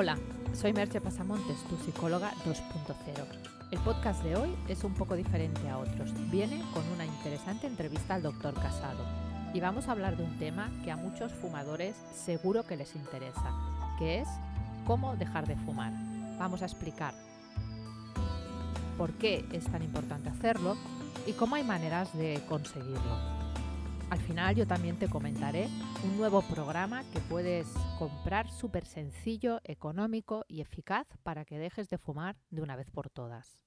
Hola, soy Merche Pasamontes, tu psicóloga 2.0. El podcast de hoy es un poco diferente a otros. Viene con una interesante entrevista al doctor Casado y vamos a hablar de un tema que a muchos fumadores seguro que les interesa, que es cómo dejar de fumar. Vamos a explicar por qué es tan importante hacerlo y cómo hay maneras de conseguirlo. Al final yo también te comentaré un nuevo programa que puedes comprar súper sencillo, económico y eficaz para que dejes de fumar de una vez por todas.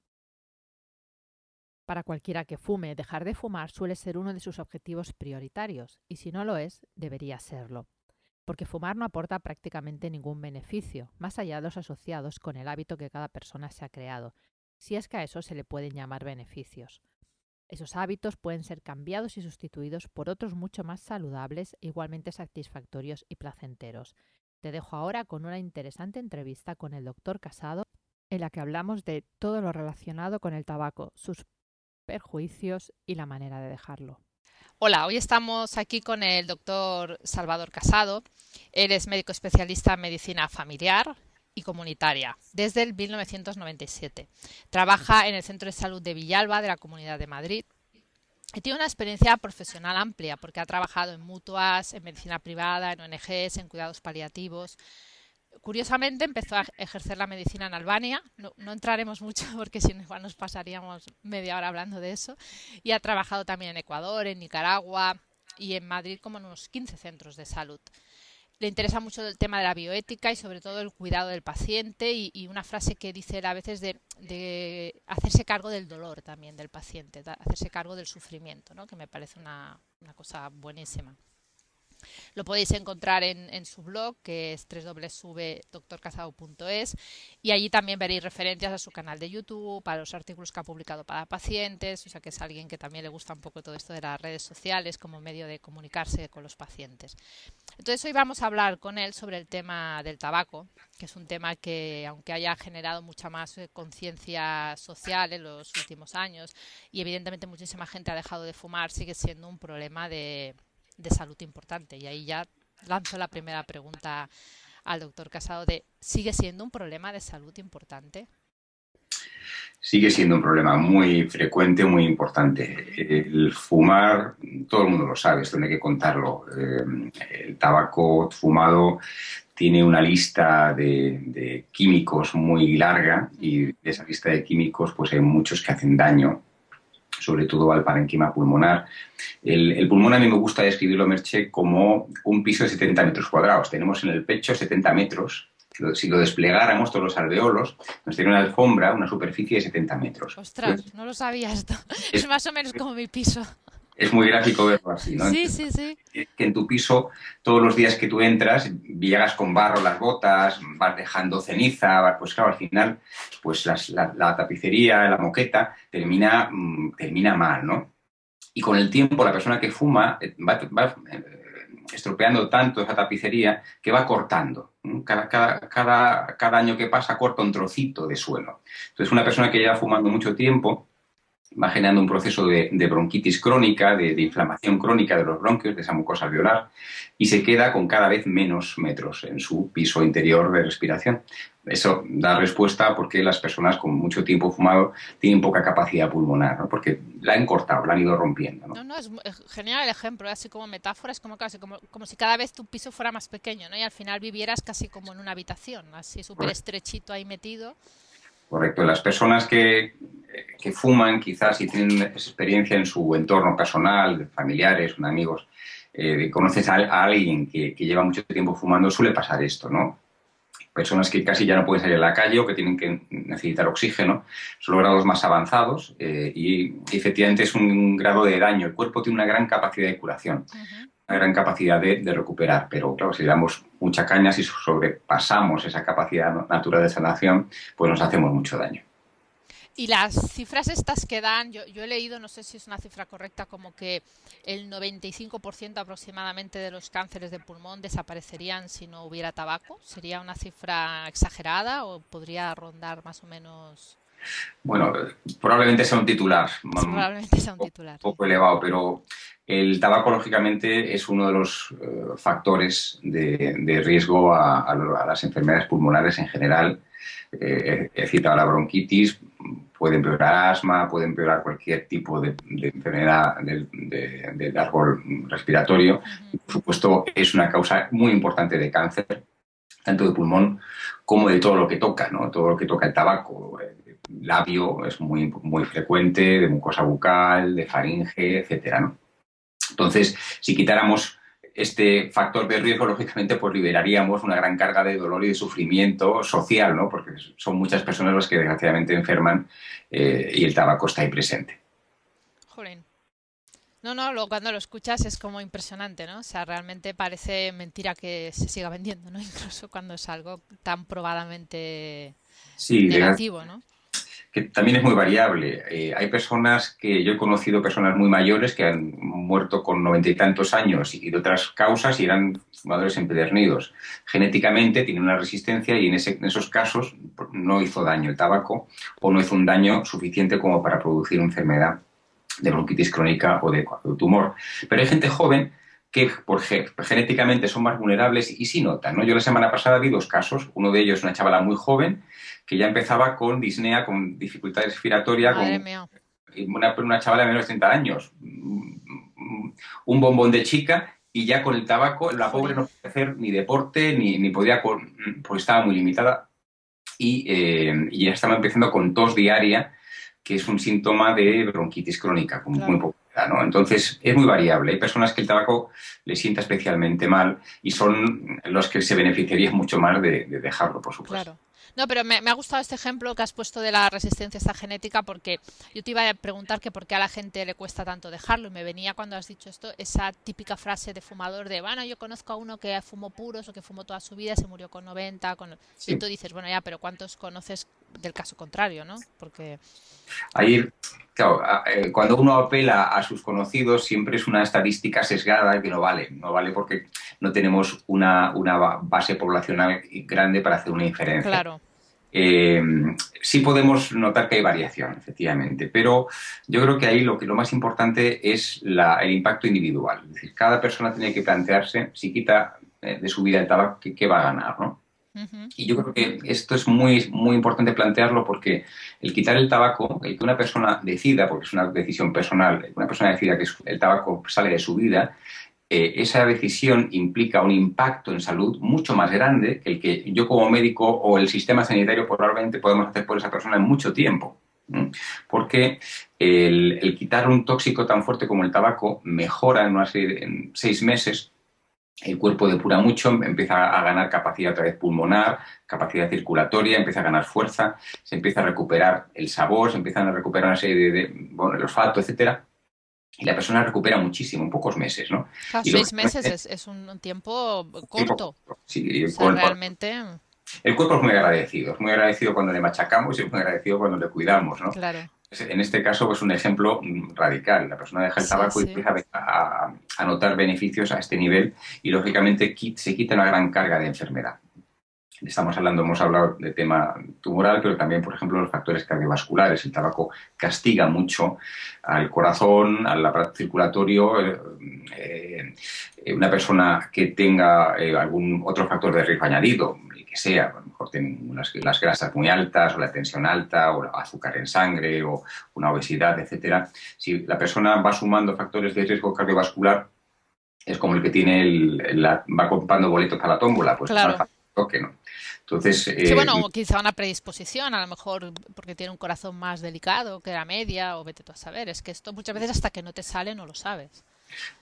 Para cualquiera que fume, dejar de fumar suele ser uno de sus objetivos prioritarios y si no lo es, debería serlo. Porque fumar no aporta prácticamente ningún beneficio, más allá de los asociados con el hábito que cada persona se ha creado, si es que a eso se le pueden llamar beneficios. Esos hábitos pueden ser cambiados y sustituidos por otros mucho más saludables, igualmente satisfactorios y placenteros. Te dejo ahora con una interesante entrevista con el doctor Casado, en la que hablamos de todo lo relacionado con el tabaco, sus perjuicios y la manera de dejarlo. Hola, hoy estamos aquí con el doctor Salvador Casado. Él es médico especialista en medicina familiar, y comunitaria desde el 1997. Trabaja en el Centro de Salud de Villalba de la Comunidad de Madrid y tiene una experiencia profesional amplia porque ha trabajado en mutuas, en medicina privada, en ONGs, en cuidados paliativos. Curiosamente empezó a ejercer la medicina en Albania, no, entraremos mucho porque si no nos pasaríamos media hora hablando de eso, y ha trabajado también en Ecuador, en Nicaragua y en Madrid como en unos 15 centros de salud le interesa mucho el tema de la bioética y sobre todo el cuidado del paciente y, una frase que dice él a veces de, hacerse cargo del dolor también del paciente, hacerse cargo del sufrimiento, ¿no? que me parece una cosa buenísima. Lo podéis encontrar en, su blog, que es www.doctorcazado.es, y allí también veréis referencias a su canal de YouTube, a los artículos que ha publicado para pacientes, o sea que es alguien que también le gusta un poco todo esto de las redes sociales como medio de comunicarse con los pacientes. Entonces hoy vamos a hablar con él sobre el tema del tabaco, que es un tema que, aunque haya generado mucha más eh, conciencia social en los últimos años y evidentemente muchísima gente ha dejado de fumar, sigue siendo un problema de de salud importante. Y ahí ya lanzo la primera pregunta al doctor Casado de, ¿sigue siendo un problema de salud importante? Sigue siendo un problema muy frecuente, muy importante. El fumar, todo el mundo lo sabe, esto no hay que contarlo. Eh, el tabaco fumado tiene una lista de, de, químicos muy larga y de esa lista de químicos pues hay muchos que hacen daño sobre todo al parenquima pulmonar. El, pulmón a mí me gusta describirlo, Merche, como un piso de 70 metros cuadrados. Tenemos en el pecho 70 metros. Si lo desplegáramos todos los alveolos, nos tiene una alfombra, una superficie de 70 metros. Ostras, no lo sabía esto. Es más o menos como mi piso es muy gráfico verlo así, ¿no? Sí, sí, sí. Que en tu piso, todos los días que tú entras, llegas con barro las botas, vas dejando ceniza, pues claro, al final, pues la, tapicería, la moqueta, termina, mm, termina mal, ¿no? Y con el tiempo, la persona que fuma eh, va, eh, estropeando tanto esa tapicería que va cortando. Cada, cada, cada, cada año que pasa corta un trocito de suelo. Entonces, una persona que lleva fumando mucho tiempo, va generando un proceso de, bronquitis crónica, de, inflamación crónica de los bronquios, de esa mucosa alveolar, y se queda con cada vez menos metros en su piso interior de respiración. Eso da respuesta a por qué las personas con mucho tiempo fumado tienen poca capacidad pulmonar, ¿no? porque la han cortado, la han ido rompiendo. No, no, es genial el ejemplo, así como metáfora, es como, casi, como, como si cada vez tu piso fuera más pequeño ¿no? y al final vivieras casi como en una habitación, así súper estrechito ahí metido. Correcto. Las personas que, fuman, quizás, y tienen experiencia en su entorno personal, familiares, amigos, eh, conoces a, alguien que, lleva mucho tiempo fumando, suele pasar esto, ¿no? Personas que casi ya no pueden salir a la calle o que tienen que necesitar oxígeno, son los grados más avanzados eh, y, efectivamente es un grado de daño. El cuerpo tiene una gran capacidad de curación gran capacidad de, recuperar, pero claro, si damos mucha caña, si sobrepasamos esa capacidad natural de sanación, pues nos hacemos mucho daño. Y las cifras estas que dan, yo, he leído, no sé si es una cifra correcta, como que el 95% aproximadamente de los cánceres de pulmón desaparecerían si no hubiera tabaco. ¿Sería una cifra exagerada o podría rondar más o menos Bueno, probablemente sea un titular. Probablemente sea un titular. Un poco elevado, pero el tabaco, lógicamente, es uno de los eh, factores de, riesgo a, las enfermedades pulmonares en general. Eh, he citado la bronquitis, puede empeorar asma, puede empeorar cualquier tipo de, enfermedad del, árbol respiratorio. Por supuesto, es una causa muy importante de cáncer, tanto de pulmón como de todo lo que toca, ¿no? Todo lo que toca el tabaco. Labio es muy, muy frecuente, de mucosa bucal, de faringe, etcétera, ¿no? Entonces, si quitáramos este factor de riesgo, lógicamente, pues liberaríamos una gran carga de dolor y de sufrimiento social, ¿no? Porque son muchas personas las que desgraciadamente enferman eh, y el tabaco está ahí presente. Jolín. No, no, luego cuando lo escuchas es como impresionante, ¿no? O sea, realmente parece mentira que se siga vendiendo, ¿no? Incluso cuando es algo tan probadamente negativo, ¿no? Que también es muy variable. Eh, hay personas que yo he conocido, personas muy mayores que han muerto con noventa y tantos años y de otras causas y eran fumadores empedernidos. Genéticamente tienen una resistencia y en, esos casos no hizo daño el tabaco o no hizo un daño suficiente como para producir enfermedad de bronquitis crónica o de, tumor. Pero hay gente joven que por genéticamente son más vulnerables y sí notan. ¿no? Yo la semana pasada vi dos casos. Uno de ellos, una chavala muy joven, que ya empezaba con disnea, con dificultad respiratoria, con Una, una chavala de menos de 30 años, un bombón de chica y ya con el tabaco la pobre no podía hacer ni deporte ni, ni podía, pues estaba muy limitada y, eh, y, ya estaba empezando con tos diaria, que es un síntoma de bronquitis crónica, con muy poco. Entonces es muy variable. Hay personas que el tabaco les sienta especialmente mal y son los que se beneficiarían mucho más de, de dejarlo, por supuesto. No, pero me, ha gustado este ejemplo que has puesto de la resistencia esta genética porque yo te iba a preguntar que por qué a la gente le cuesta tanto dejarlo y me venía cuando has dicho esto esa típica frase de fumador de, bueno, yo conozco a uno que fumó puros o que fumó toda su vida, se murió con 90, con... y tú dices, bueno, ya, pero ¿cuántos conoces del caso contrario, no? Porque... Ahí, claro, eh, cuando uno apela a sus conocidos siempre es una estadística sesgada que no vale, no vale porque no tenemos una, una base poblacional grande para hacer una inferencia. Claro. Eh, sí podemos notar que hay variación, efectivamente, pero yo creo que ahí lo, que, lo más importante es el impacto individual. Es decir, cada persona tiene que plantearse, si quita eh, de su vida el tabaco, ¿qué, va a ganar? ¿no? Y yo creo que esto es muy, muy importante plantearlo porque el quitar el tabaco, el que una persona decida, porque es una decisión personal, una persona decida que el tabaco sale de su vida, eh, esa decisión implica un impacto en salud mucho más grande que el que yo como médico o el sistema sanitario probablemente podemos hacer por esa persona en mucho tiempo. Porque el, quitar un tóxico tan fuerte como el tabaco mejora en, una en seis meses el cuerpo depura mucho, empieza a ganar capacidad otra vez pulmonar, capacidad circulatoria, empieza a ganar fuerza, se empieza a recuperar el sabor, se empiezan a recuperar una serie de, bueno, el olfato, etcétera y la persona recupera muchísimo, en pocos meses, ¿no? seis meses es, un tiempo corto. Sí, realmente... El cuerpo es muy agradecido, es muy agradecido cuando le machacamos y es muy agradecido cuando le cuidamos, ¿no? Claro. En este caso, es pues, un ejemplo radical. La persona deja el tabaco y empieza a, a, notar beneficios a este nivel y, lógicamente, se quita una gran carga de enfermedad estamos hablando, hemos hablado de tema tumoral, pero también, por ejemplo, los factores cardiovasculares. El tabaco castiga mucho al corazón, al aparato circulatorio. Eh, eh, una persona que tenga eh, algún otro factor de riesgo añadido, el que sea, a lo mejor tiene las, las, grasas muy altas, o la tensión alta, o el azúcar en sangre, o una obesidad, etcétera. Si la persona va sumando factores de riesgo cardiovascular, es como el que tiene el, va comprando boletos para la tómbola, pues claro. Toque, ¿no? Entonces, sí, bueno, eh, quizá una predisposición, a lo mejor porque tiene un corazón más delicado que la media, o vete tú a saber. Es que esto muchas veces hasta que no te sale no lo sabes.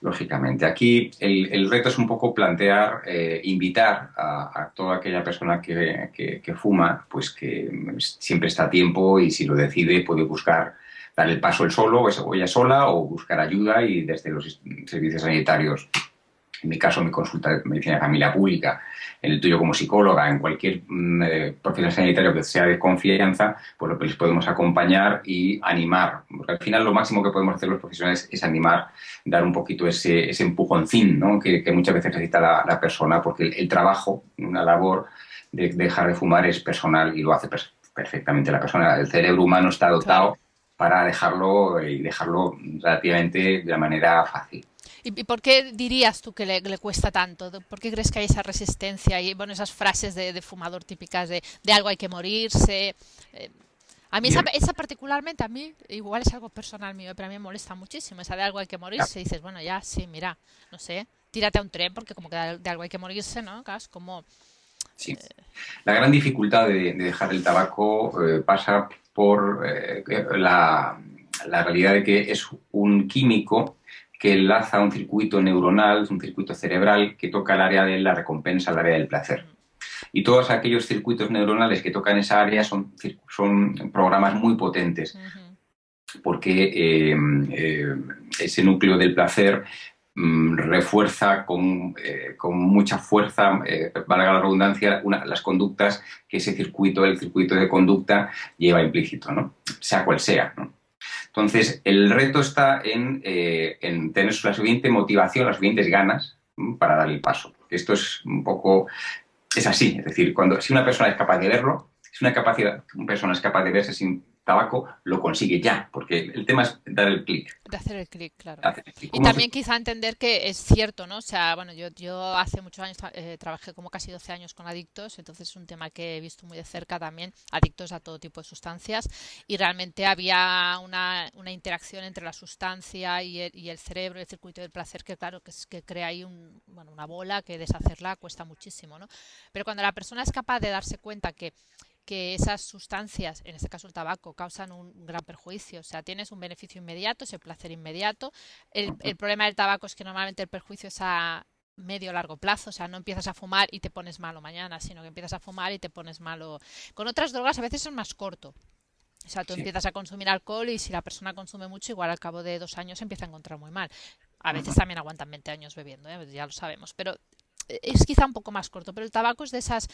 Lógicamente. Aquí el, reto es un poco plantear, eh, invitar a, toda aquella persona que, que, fuma, pues que siempre está a tiempo y si lo decide puede buscar dar el paso el solo o ella sola o buscar ayuda y desde los servicios sanitarios en mi caso mi consulta de medicina de familia pública, en el tuyo como psicóloga, en cualquier mm, eh, profesional sanitario que sea de confianza, pues lo que les podemos acompañar y animar. Porque al final lo máximo que podemos hacer los profesionales es animar, dar un poquito ese, ese empujoncín ¿no? que, muchas veces necesita la, persona, porque el, trabajo, una labor de, dejar de fumar es personal y lo hace perfectamente la persona. El cerebro humano está dotado para dejarlo y dejarlo relativamente de manera fácil. ¿Y, por qué dirías tú que le, cuesta tanto? ¿Por qué crees que hay esa resistencia y bueno, esas frases de, fumador típicas de, de, algo hay que morirse? Eh, a mí esa, esa, particularmente, a mí igual es algo personal mío, pero a mí me molesta muchísimo. Esa de algo hay que morirse. Y dices, bueno, ya, sí, mira, no sé, tírate a un tren porque como que de algo hay que morirse, ¿no? como... Sí. La gran dificultad de, dejar el tabaco eh, pasa por eh, la, la realidad de que es un químico que enlaza un circuito neuronal, un circuito cerebral que toca el área de la recompensa, el área del placer. Y todos aquellos circuitos neuronales que tocan esa área son, son programas muy potentes, porque eh, eh, ese núcleo del placer mm, refuerza con, eh, con, mucha fuerza, valga la redundancia, las conductas que ese circuito, el circuito de conducta, lleva implícito, ¿no? sea cual sea. ¿no? Entonces, el reto está eh, en, tener la suficiente motivación, las suficientes ganas para dar el paso. Esto es un poco, es así, es decir, cuando si una persona es capaz de verlo, si una, capacidad, una persona es capaz de verse sin tabaco lo consigue ya, porque el tema es dar el clic. De hacer el clic, claro. Y también quizá entender que es cierto, ¿no? O sea, bueno, yo, yo hace muchos años eh, trabajé como casi 12 años con adictos, entonces es un tema que he visto muy de cerca también, adictos a todo tipo de sustancias, y realmente había una, una interacción entre la sustancia y el, y el cerebro, el circuito del placer, que claro, que, es, que crea ahí un, bueno, una bola que deshacerla cuesta muchísimo, ¿no? Pero cuando la persona es capaz de darse cuenta que que esas sustancias, en este caso el tabaco, causan un gran perjuicio. O sea, tienes un beneficio inmediato, ese placer inmediato. El, problema del tabaco es que normalmente el perjuicio es a medio o largo plazo, o sea, no empiezas a fumar y te pones malo mañana, sino que empiezas a fumar y te pones malo. Con otras drogas a veces es más corto. O sea, tú empiezas a consumir alcohol y si la persona consume mucho, igual al cabo de dos años empieza a encontrar muy mal. A veces también aguantan 20 años bebiendo, ¿eh? ya lo sabemos. Pero es quizá un poco más corto, pero el tabaco es de esas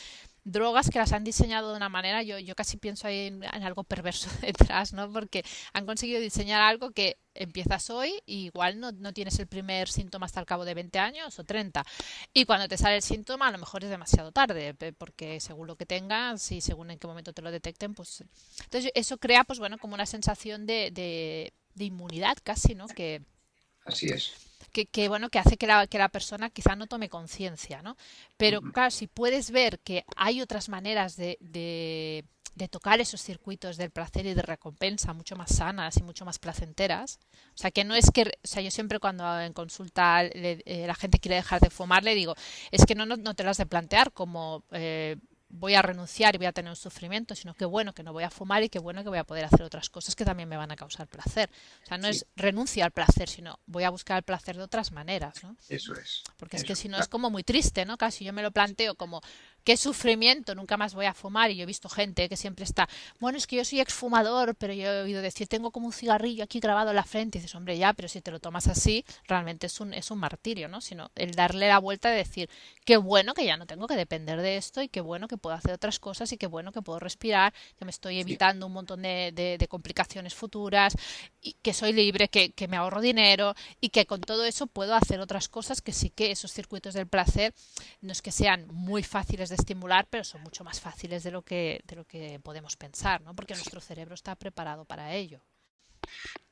drogas que las han diseñado de una manera, yo, yo casi pienso ahí en, algo perverso detrás, ¿no? Porque han conseguido diseñar algo que empiezas hoy y igual no, no, tienes el primer síntoma hasta el cabo de 20 años o 30. Y cuando te sale el síntoma a lo mejor es demasiado tarde, porque según lo que tengas y según en qué momento te lo detecten, pues... Entonces eso crea, pues bueno, como una sensación de, de, de inmunidad casi, ¿no? Que... Así es que, bueno, que hace que la, que la persona quizá no tome conciencia, ¿no? Pero claro, si puedes ver que hay otras maneras de, de, tocar esos circuitos del placer y de recompensa mucho más sanas y mucho más placenteras, o sea, que no es que, o sea, yo siempre cuando en consulta eh, la gente quiere dejar de fumar, le digo, es que no, no, te lo has de plantear como... Eh, voy a renunciar y voy a tener un sufrimiento, sino que bueno que no voy a fumar y que bueno que voy a poder hacer otras cosas que también me van a causar placer. O sea, no es renuncia al placer, sino voy a buscar el placer de otras maneras, ¿no? Eso es. Porque es que si no es como muy triste, ¿no? Casi yo me lo planteo como qué sufrimiento, nunca más voy a fumar. Y yo he visto gente que siempre está, bueno, es que yo soy exfumador, pero yo he oído decir, tengo como un cigarrillo aquí grabado en la frente. Y dices, hombre, ya, pero si te lo tomas así, realmente es un, es un martirio, ¿no? Sino el darle la vuelta de decir, qué bueno que ya no tengo que depender de esto y qué bueno que puedo hacer otras cosas y qué bueno que puedo respirar, que me estoy evitando un montón de, de, complicaciones futuras y que soy libre, que, que me ahorro dinero y que con todo eso puedo hacer otras cosas que sí que esos circuitos del placer no es que sean muy fáciles de estimular, pero son mucho más fáciles de lo que, de lo que podemos pensar, ¿no? Porque nuestro cerebro está preparado para ello.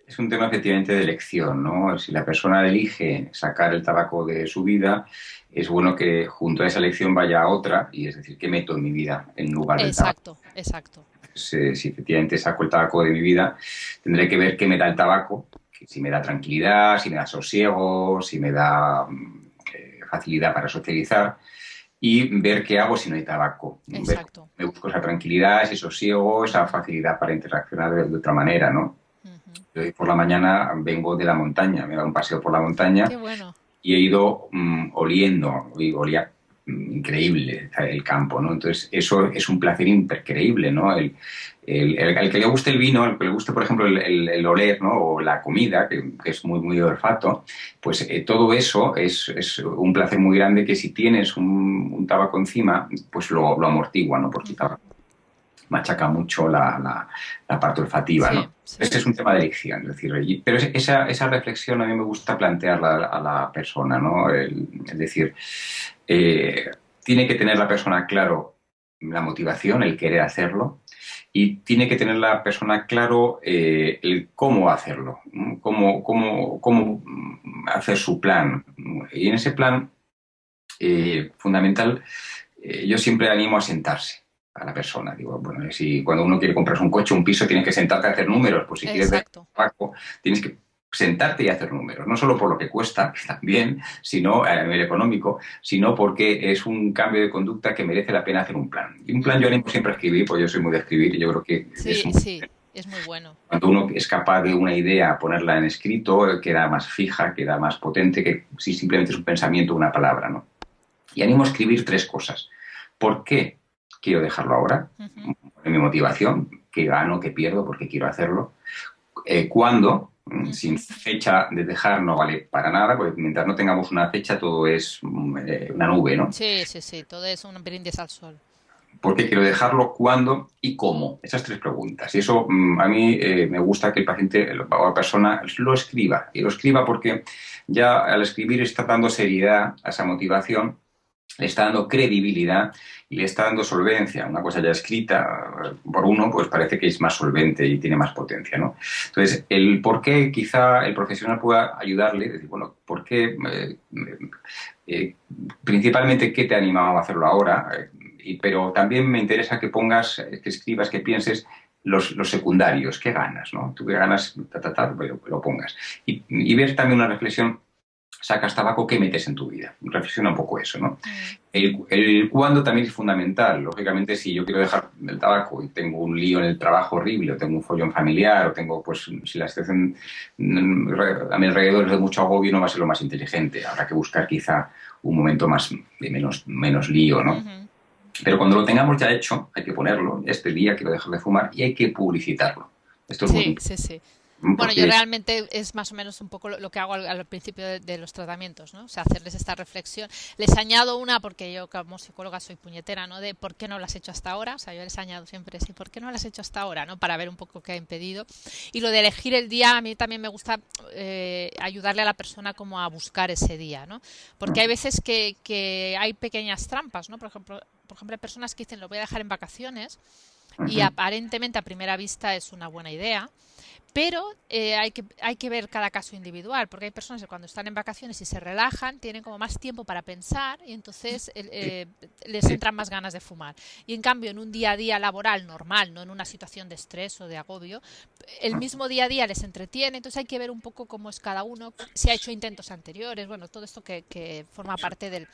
Es un tema efectivamente de elección, ¿no? Si la persona elige sacar el tabaco de su vida, es bueno que junto a esa elección vaya otra, y es decir, ¿qué meto en mi vida en lugar del tabaco? Exacto, exacto. Si, si efectivamente saco el tabaco de mi vida, tendré que ver qué me da el tabaco, si me da tranquilidad, si me da sosiego, si me da mm, eh, facilidad para socializar, y ver qué hago si no hay tabaco. Exacto. me busco esa tranquilidad, ese sosiego, esa facilidad para interaccionar de, otra manera, ¿no? Yo hoy por la mañana vengo de la montaña, me he dado un paseo por la montaña y he ido mm, oliendo, olía increíble el campo, ¿no? Entonces, eso es un placer increíble, ¿no? El, el, que le guste el vino, el que le guste, por ejemplo, el, oler, ¿no? O la comida, que, es muy, muy olfato, pues eh, todo eso es, es, un placer muy grande que si tienes un, tabaco encima, pues lo, lo amortigua, ¿no? Porque tabaco machaca mucho la, la, parte olfativa, ¿no? Este es un tema de elección, es decir, pero esa, esa reflexión a mí me gusta plantearla a la persona, ¿no? es decir, eh, tiene que tener la persona claro la motivación, el querer hacerlo, y tiene que tener la persona claro eh, el cómo hacerlo, cómo, cómo, cómo, hacer su plan. Y en ese plan, eh, fundamental, eh, yo siempre animo a sentarse a la persona. Digo, bueno, si cuando uno quiere comprarse un coche, un piso, tienes que sentarte a hacer números. Pues si quieres ver tienes que sentarte y hacer números, no solo por lo que cuesta, también, sino a nivel económico, sino porque es un cambio de conducta que merece la pena hacer un plan. Y un plan yo animo siempre a escribir, pues yo soy muy de escribir y yo creo que sí, sí. Es muy bueno. Cuando uno es capaz de una idea ponerla en escrito, queda más fija, queda más potente que si simplemente es un pensamiento o una palabra, ¿no? Y animo a escribir tres cosas. ¿Por qué quiero dejarlo ahora? Mi motivación, qué gano, qué pierdo, porque quiero hacerlo. Eh, ¿Cuándo? Mm, sin fecha de dejar no vale para nada, porque mientras no tengamos una fecha todo es mm, eh, una nube, ¿no? Sí, sí, sí, todo es un brindis al sol. ¿Por qué quiero dejarlo? ¿Cuándo? ¿Y cómo? Esas tres preguntas. Y eso mm, a mí eh, me gusta que el paciente o la persona lo escriba. Y lo escriba porque ya al escribir está dando seriedad a esa motivación le está dando credibilidad y le está dando solvencia. Una cosa ya escrita por uno, pues parece que es más solvente y tiene más potencia, ¿no? Entonces, el por qué quizá el profesional pueda ayudarle, decir, bueno, ¿por qué? Eh, eh, principalmente, ¿qué te ha animado a hacerlo ahora? Eh, pero también me interesa que pongas, que escribas, que pienses los, secundarios, ¿qué ganas? ¿no? Tú qué ganas, ta, lo, pongas. Y, y ver también una reflexión sacas tabaco, ¿qué metes en tu vida? Reflexiona un poco eso, ¿no? El, el cuándo también es fundamental. Lógicamente, si yo quiero dejar el tabaco y tengo un lío en el trabajo horrible, o tengo un follón familiar, o tengo, pues, si la situación a mi alrededor es de mucho agobio, no va a ser lo más inteligente. Habrá que buscar quizá un momento más de menos, menos lío, ¿no? Pero cuando lo tengamos ya hecho, hay que ponerlo. Este día quiero dejar de fumar y hay que publicitarlo. Esto es sí, sí, sí. Bueno, yo realmente es más o menos un poco lo, que hago al, principio de, los tratamientos, ¿no? O sea, hacerles esta reflexión. Les añado una, porque yo como psicóloga soy puñetera, ¿no? De por qué no lo has hecho hasta ahora. O sea, yo les añado siempre, sí, ¿por qué no lo has hecho hasta ahora? ¿no? Para ver un poco qué ha impedido. Y lo de elegir el día, a mí también me gusta eh, ayudarle a la persona como a buscar ese día, ¿no? Porque hay veces que, que hay pequeñas trampas, ¿no? Por ejemplo, por ejemplo, hay personas que dicen, lo voy a dejar en vacaciones y aparentemente a primera vista es una buena idea, pero eh, hay, que, hay que ver cada caso individual, porque hay personas que cuando están en vacaciones y se relajan, tienen como más tiempo para pensar y entonces eh, les entran más ganas de fumar. Y en cambio, en un día a día laboral normal, no en una situación de estrés o de agobio, el mismo día a día les entretiene, entonces hay que ver un poco cómo es cada uno, si ha hecho intentos anteriores, bueno, todo esto que, que forma parte del...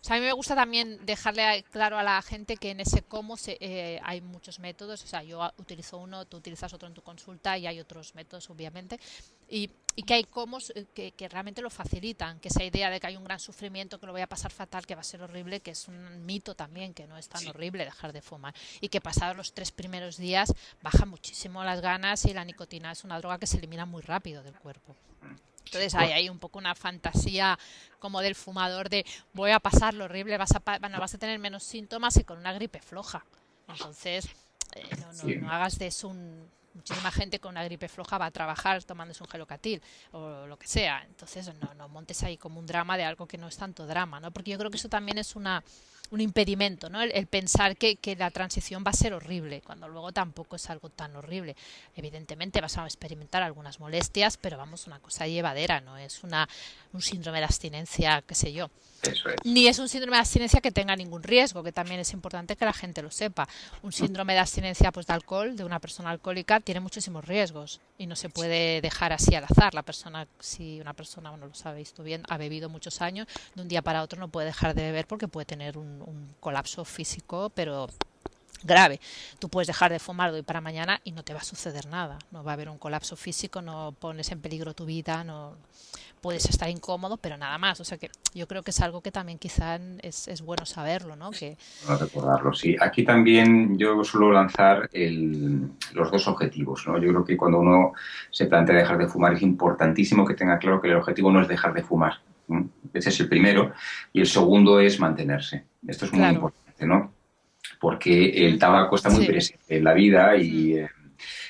O sea, a mí me gusta también dejarle claro a la gente que en ese cómo se, eh, hay muchos métodos, o sea, yo utilizo uno, tú utilizas otro en tu consulta y hay otros métodos, obviamente, y, que hay cómo eh, que, realmente lo facilitan, que esa idea de que hay un gran sufrimiento, que lo voy a pasar fatal, que va a ser horrible, que es un mito también, que no es tan horrible dejar de fumar, y que pasados los tres primeros días baja muchísimo las ganas y la nicotina es una droga que se elimina muy rápido del cuerpo. Entonces hay ahí un poco una fantasía como del fumador de voy a pasar lo horrible, vas a, vas a tener menos síntomas y con una gripe floja. Entonces, eh, no, no, hagas de eso un, muchísima gente con una gripe floja va a trabajar tomándose un gelocatil o lo que sea. Entonces, no, no montes ahí como un drama de algo que no es tanto drama, ¿no? Porque yo creo que eso también es una un impedimento, ¿no? El, pensar que, que, la transición va a ser horrible, cuando luego tampoco es algo tan horrible. Evidentemente vas a experimentar algunas molestias, pero vamos, una cosa llevadera, no es una, un síndrome de abstinencia, qué sé yo. Ni es un síndrome de abstinencia que tenga ningún riesgo, que también es importante que la gente lo sepa. Un síndrome de abstinencia pues, de alcohol, de una persona alcohólica, tiene muchísimos riesgos y no se puede dejar así al azar. La persona, si una persona, bueno, lo sabéis tú bien, ha bebido muchos años, de un día para otro no puede dejar de beber porque puede tener un, un colapso físico, pero grave. Tú puedes dejar de fumar de hoy para mañana y no te va a suceder nada. No va a haber un colapso físico, no pones en peligro tu vida, no puedes estar incómodo, pero nada más. O sea que yo creo que es algo que también quizá es, bueno saberlo, ¿no? Que... recordarlo, sí. Aquí también yo suelo lanzar los dos objetivos, ¿no? Yo creo que cuando uno se plantea dejar de fumar es importantísimo que tenga claro que el objetivo no es dejar de fumar. Ese es el primero. Y el segundo es mantenerse. Esto es muy importante, ¿no? Porque el tabaco está muy presente en la vida y... Eh,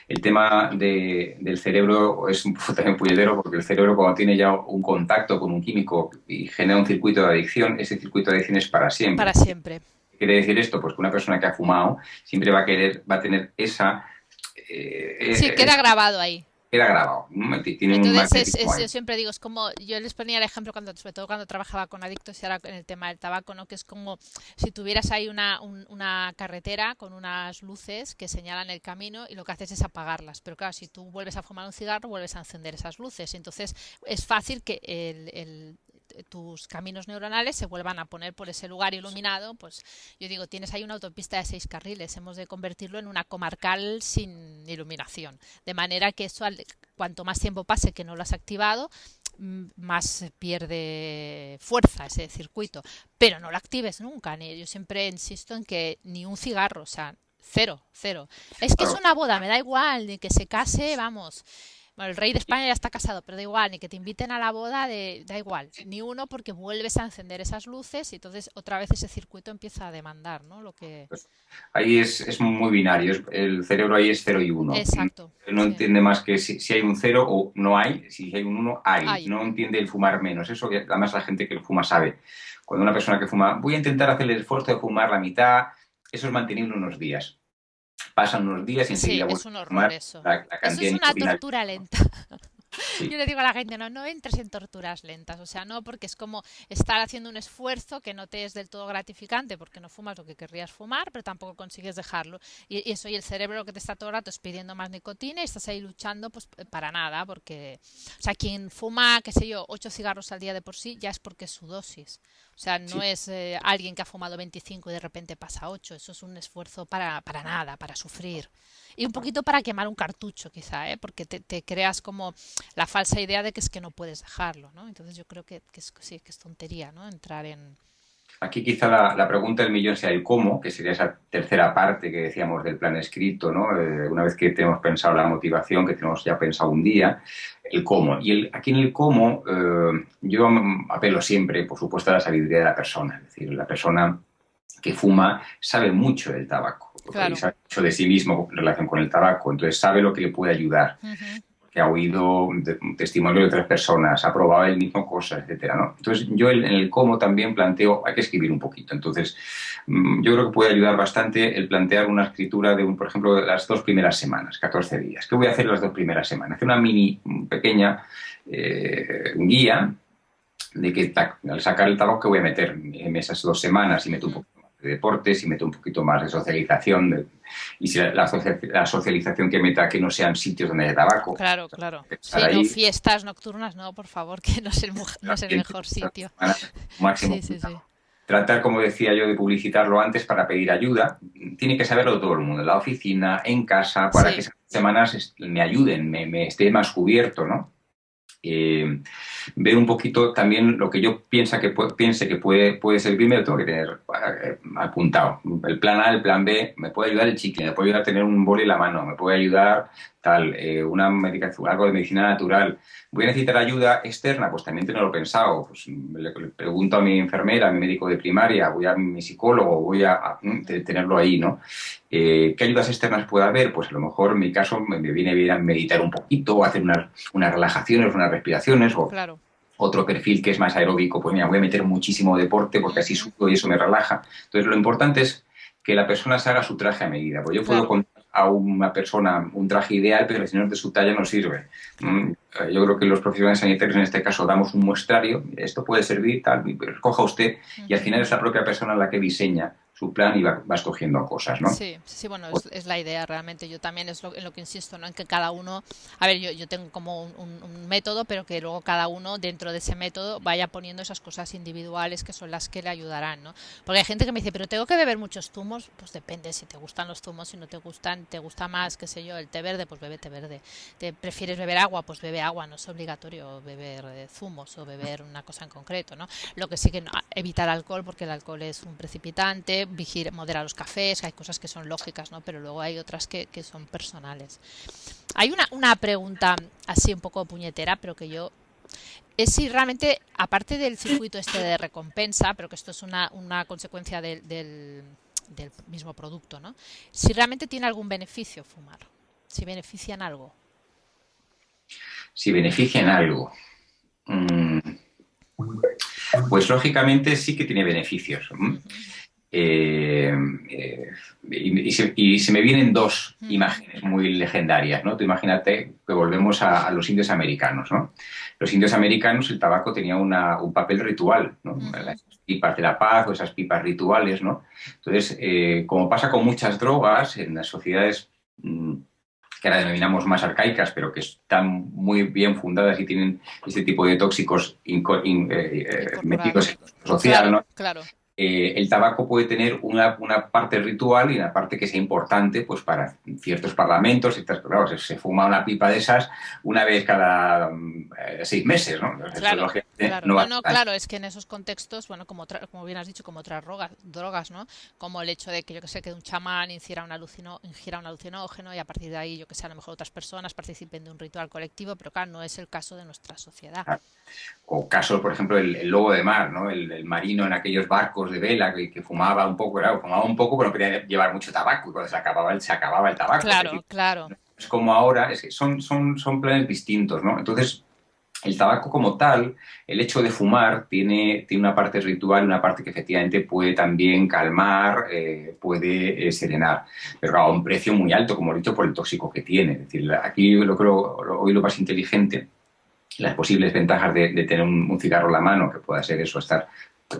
el tema del cerebro es un poco también puñetero porque el cerebro cuando tiene ya un contacto con un químico y genera un circuito de adicción, ese circuito de adicción es para siempre. Para siempre. quiere decir esto? Pues que una persona que ha fumado siempre va a querer, va a tener esa... Eh, sí, queda grabado ahí queda grabado. Entonces, yo siempre digo, es como, yo les ponía el ejemplo cuando, sobre todo cuando trabajaba con adictos y ahora en el tema del tabaco, ¿no? Que es como si tuvieras ahí una, una carretera con unas luces que señalan el camino y lo que haces es apagarlas. Pero claro, si tú vuelves a fumar un cigarro, vuelves a encender esas luces. Entonces, es fácil que el tus caminos neuronales se vuelvan a poner por ese lugar iluminado, pues yo digo, tienes ahí una autopista de seis carriles, hemos de convertirlo en una comarcal sin iluminación, de manera que eso, cuanto más tiempo pase que no lo has activado, mm, más pierde fuerza ese circuito, pero no lo actives nunca, ni yo siempre insisto en que ni un cigarro, o sea, cero, cero. Es que es una boda, me da igual, ni que se case, vamos. Bueno, el rey de España ya está casado, pero da igual, ni que te inviten a la boda, de, da igual, ni uno porque vuelves a encender esas luces y entonces otra vez ese circuito empieza a demandar, ¿no? Lo que... Pues ahí es, muy binario, el cerebro ahí es cero y uno. Exacto. No entiende más que si, hay un cero o no hay, si hay un uno, hay. No entiende el fumar menos, eso además la gente que fuma sabe. Cuando una persona que fuma, voy a intentar hacer el esfuerzo de fumar la mitad, eso es mantenible unos días pasan unos días y enseguida sí, es un horror eso. eso es una tortura lenta. Yo le digo a la gente, no, no entres en torturas lentas, o sea, no, porque es como estar haciendo un esfuerzo que no te es del todo gratificante, porque no fumas lo que querrías fumar, pero tampoco consigues dejarlo. Y, eso, y el cerebro lo que te está todo el rato es pidiendo más nicotina y estás ahí luchando, pues para nada, porque, o sea, quien fuma, qué sé yo, ocho cigarros al día de por sí, ya es porque es su dosis. O sea, no es eh, alguien que ha fumado 25 y de repente pasa 8, eso es un esfuerzo para, para nada, para sufrir y un poquito para quemar un cartucho quizá, ¿eh? porque te, creas como la falsa idea de que es que no puedes dejarlo, ¿no? Entonces yo creo que, es, sí, que es tontería, ¿no? Entrar en... Aquí quizá la, pregunta del millón sea el cómo, que sería esa tercera parte que decíamos del plan escrito, ¿no? Eh, una vez que tenemos pensado la motivación, que tenemos ya pensado un día, el cómo. Y el, aquí en el cómo eh, yo apelo siempre, por supuesto, a la sabiduría de la persona. Es decir, la persona que fuma sabe mucho del tabaco, sabe mucho de sí mismo en relación con el tabaco, entonces sabe lo que le puede ayudar. Ha oído un testimonio de otras personas, ha probado el mismo cosas, etcétera, ¿no? Entonces, yo en el cómo también planteo, hay que escribir un poquito. Entonces, mm, yo creo que puede ayudar bastante el plantear una escritura de, un, por ejemplo, de las dos primeras semanas, 14 días. ¿Qué voy a hacer las dos primeras semanas? Hacer una mini, pequeña eh, guía de que al sacar el tabaco que voy a meter en esas dos semanas y meto un poco de deportes y meto un poquito más de socialización. y si la, socialización que meta que no sean sitios donde hay tabaco. Claro, claro. Sí, no fiestas nocturnas, no, por favor, que no es el, no es el mejor sitio. Máximo. Sí, sí, sí. Tratar, como decía yo, de publicitarlo antes para pedir ayuda. Tiene que saberlo todo el mundo, en la oficina, en casa, para que esas semanas me ayuden, me, me esté más cubierto, ¿no? Eh, ver un poquito también lo que yo piensa que piense que puede, puede servirme, lo tengo que tener eh, apuntado. El plan A, el plan B, me puede ayudar el chicle, me puede ayudar a tener un boli en la mano, me puede ayudar tal, eh, una medicación, algo de medicina natural. ¿Voy a necesitar ayuda externa? Pues también tengo lo pensado. Pues, le, pregunto a mi enfermera, a mi médico de primaria, voy a mi psicólogo, voy a, mm, tenerlo ahí, ¿no? Eh, ¿Qué ayudas externas puede haber? Pues a lo mejor en mi caso me, viene bien meditar un poquito, hacer unas, unas relajaciones, unas respiraciones o... otro perfil que es más aeróbico, pues mira, voy a meter muchísimo deporte porque así subo y eso me relaja. Entonces, lo importante es que la persona se haga su traje a medida. Pues yo puedo contar a una persona un traje ideal, pero si no es de su talla no sirve. Mm, yo creo que los profesionales sanitarios en este caso damos un muestrario, esto puede servir, tal, coja usted, y al final es la propia persona la que diseña su plan y va, escogiendo cosas, ¿no? Sí, sí, bueno, es, la idea realmente. Yo también es lo, en lo que insisto, ¿no? En que cada uno, a ver, yo, yo tengo como un, método, pero que luego cada uno dentro de ese método vaya poniendo esas cosas individuales que son las que le ayudarán, ¿no? Porque hay gente que me dice, pero tengo que beber muchos zumos, pues depende, si te gustan los zumos, si no te gustan, te gusta más, qué sé yo, el té verde, pues bebe té verde. ¿Te prefieres beber agua? Pues bebe agua, no es obligatorio beber eh, zumos o beber una cosa en concreto, ¿no? Lo que sí que no, evitar alcohol, porque el alcohol es un precipitante, vigir, moderar los cafés, hay cosas que son lógicas, ¿no? Pero luego hay otras que, son personales. Hay una, una pregunta así un poco puñetera, pero que yo es si realmente, aparte del circuito este de recompensa, pero que esto es una, una consecuencia del, del, mismo producto, ¿no? Si realmente tiene algún beneficio fumar, si benefician algo. Si benefician algo. Mm, pues lógicamente sí que tiene beneficios. Eh, eh, y, se, me vienen dos mm. imágenes muy legendarias, ¿no? Tú imagínate que volvemos a, los indios americanos, ¿no? Los indios americanos, el tabaco tenía un papel ritual, ¿no? Las pipas de la paz o esas pipas rituales, ¿no? Entonces, eh, como pasa con muchas drogas en las sociedades mm, que ahora denominamos más arcaicas, pero que están muy bien fundadas y tienen este tipo de tóxicos metidos en social, ¿no? Claro. Eh, el tabaco puede tener una, parte ritual y una parte que sea importante pues para ciertos parlamentos. Ciertas, claro, se, fuma una pipa de esas una vez cada mm, eh, seis meses, ¿no? Claro, claro. claro, es que en esos contextos, bueno, como, como bien has dicho, como otras drogas, drogas, ¿no? Como el hecho de que yo que sé, que un chamán ingiera un, alucino, ingiera un alucinógeno y a partir de ahí, yo que sé, a lo mejor otras personas participen de un ritual colectivo, pero claro, no es el caso de nuestra sociedad. O caso, por ejemplo, el, lobo de mar, ¿no? el marino en aquellos barcos de vela que, fumaba un poco, claro, fumaba un poco, pero no quería llevar mucho tabaco y cuando se acababa el, se acababa el tabaco. Claro, claro. Es como ahora, es que son, son, son planes distintos, ¿no? Entonces, el tabaco como tal, el hecho de fumar tiene, tiene una parte ritual, una parte que efectivamente puede también calmar, eh, puede eh, serenar, pero a un precio muy alto, como he dicho, por el tóxico que tiene. Es decir, aquí lo creo, hoy lo más inteligente, las posibles ventajas de, tener un, cigarro en la mano, que pueda ser eso, estar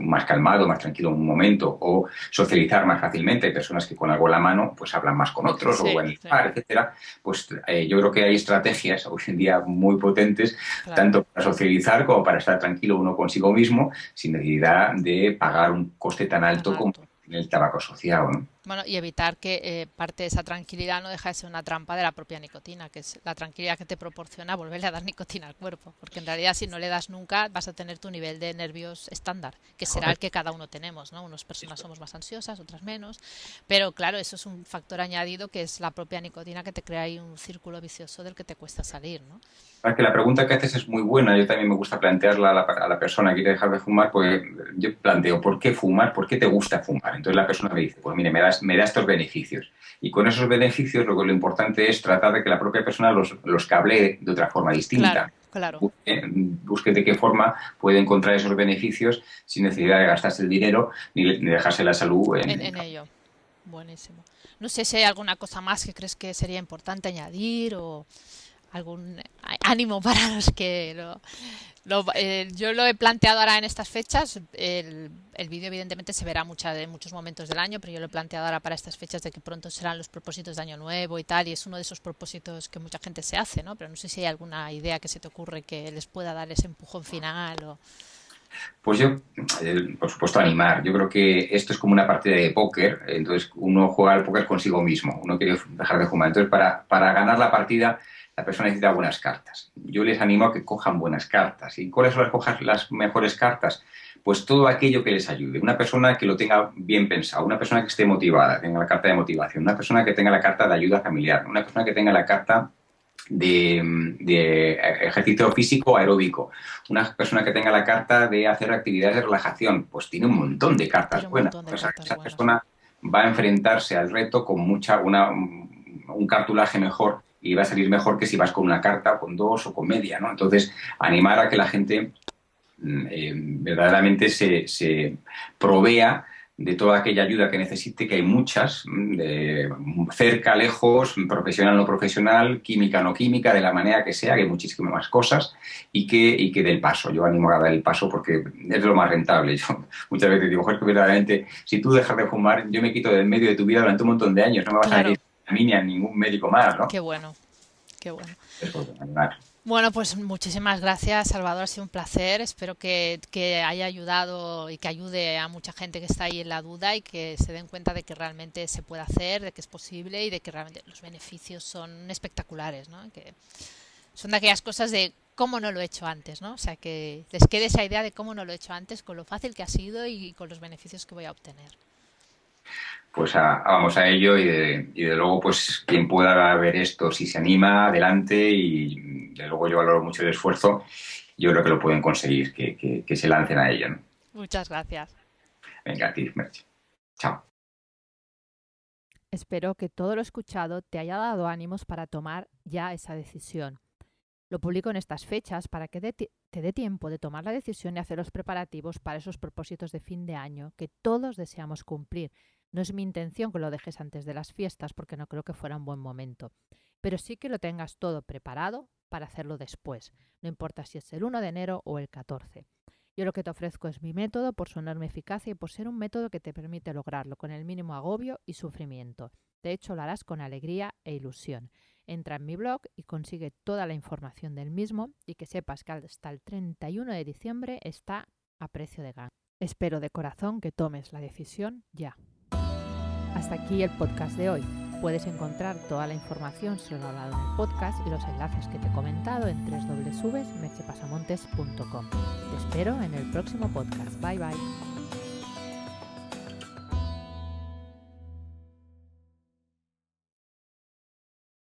más calmado, más tranquilo en un momento, o socializar más fácilmente. Hay personas que con algo en la mano pues hablan más con otros, o el bar, etcétera. Pues eh, yo creo que hay estrategias hoy en día muy potentes, tanto para socializar como para estar tranquilo uno consigo mismo, sin necesidad de pagar un coste tan alto, como el tabaco asociado. ¿no? Bueno, y evitar que eh, parte de esa tranquilidad no deja de ser una trampa de la propia nicotina, que es la tranquilidad que te proporciona volverle a dar nicotina al cuerpo. Porque en realidad, si no le das nunca, vas a tener tu nivel de nervios estándar, que será el que cada uno tenemos, ¿no? Unas personas somos más ansiosas, otras menos. Pero claro, eso es un factor añadido que es la propia nicotina que te crea ahí un círculo vicioso del que te cuesta salir, ¿no? que la pregunta que haces es muy buena. Yo también me gusta plantearla a la, a la, persona que quiere dejar de fumar, pues yo planteo, ¿por qué fumar? ¿Por qué te gusta fumar? Entonces la persona me dice, pues mire, me, das, me da estos beneficios. Y con esos beneficios lo que lo importante es tratar de que la propia persona los, los cablee de otra forma distinta. Claro. Busque, de qué forma puede encontrar esos beneficios sin necesidad de gastarse el dinero ni, dejarse la salud en, en ello. Buenísimo. No sé si hay alguna cosa más que crees que sería importante añadir o algún ánimo para los que lo, eh, yo lo he planteado ahora en estas fechas. El, el vídeo evidentemente se verá mucha, en muchos momentos del año, pero yo lo he planteado ahora para estas fechas de que pronto serán los propósitos de año nuevo y tal, y es uno de esos propósitos que mucha gente se hace, ¿no? Pero no sé si hay alguna idea que se te ocurre que les pueda dar ese empujón final o... Pues yo, por supuesto, animar. Yo creo que esto es como una partida de póker. Entonces, uno juega al póker consigo mismo. Uno quiere dejar de jugar. Entonces, para, para ganar la partida, la persona necesita buenas cartas. Yo les animo a que cojan buenas cartas. ¿Y cuáles son las, las mejores cartas? Pues todo aquello que les ayude. Una persona que lo tenga bien pensado, una persona que esté motivada, tenga la carta de motivación, una persona que tenga la carta de ayuda familiar, una persona que tenga la carta de, ejercicio físico aeróbico, una persona que tenga la carta de hacer actividades de relajación, pues tiene un montón de cartas buenas. esa persona va a enfrentarse al reto con mucha, una, un cartulaje mejor y va a salir mejor que si vas con una carta, con dos o con media, ¿no? Entonces, animar a que la gente mm, eh, verdaderamente se, se, provea de toda aquella ayuda que necesite, que hay muchas, mm, de cerca, lejos, profesional, no profesional, química, no química, de la manera que sea, que hay muchísimas más cosas, y que, y que del paso. Yo animo a dar el paso porque es lo más rentable. Yo muchas veces digo, que verdaderamente, si tú dejas de fumar, yo me quito del medio de tu vida durante un montón de años, no me vas a ir a mí ni a ningún médico más, ¿no? Qué bueno, qué bueno. Bueno, pues muchísimas gracias, Salvador. Ha sido un placer. Espero que, haya ayudado y que ayude a mucha gente que está ahí en la duda y que se den cuenta de que realmente se puede hacer, de que es posible y de que realmente los beneficios son espectaculares, ¿no? Que son de aquellas cosas de cómo no lo he hecho antes, ¿no? O sea, que les quede esa idea de cómo no lo he hecho antes, con lo fácil que ha sido y con los beneficios que voy a obtener pues vamos a ello y de, luego pues quien pueda ver esto si se anima adelante y de luego yo valoro mucho el esfuerzo yo creo que lo pueden conseguir que, se lancen a ello muchas gracias. Venga a ti chao. Espero que todo lo escuchado te haya dado ánimos para tomar ya esa decisión. Lo publico en estas fechas para que te dé tiempo de tomar la decisión y hacer los preparativos para esos propósitos de fin de año que todos deseamos cumplir. No es mi intención que lo dejes antes de las fiestas porque no creo que fuera un buen momento, pero sí que lo tengas todo preparado para hacerlo después, no importa si es el 1 de enero o el 14. Yo lo que te ofrezco es mi método por su enorme eficacia y por ser un método que te permite lograrlo con el mínimo agobio y sufrimiento. De hecho, lo harás con alegría e ilusión. Entra en mi blog y consigue toda la información del mismo y que sepas que hasta el 31 de diciembre está a precio de gana. Espero de corazón que tomes la decisión ya. Hasta aquí el podcast de hoy. Puedes encontrar toda la información sobre lo hablado en el podcast y los enlaces que te he comentado en www.merchepasamontes.com. Te espero en el próximo podcast. Bye bye.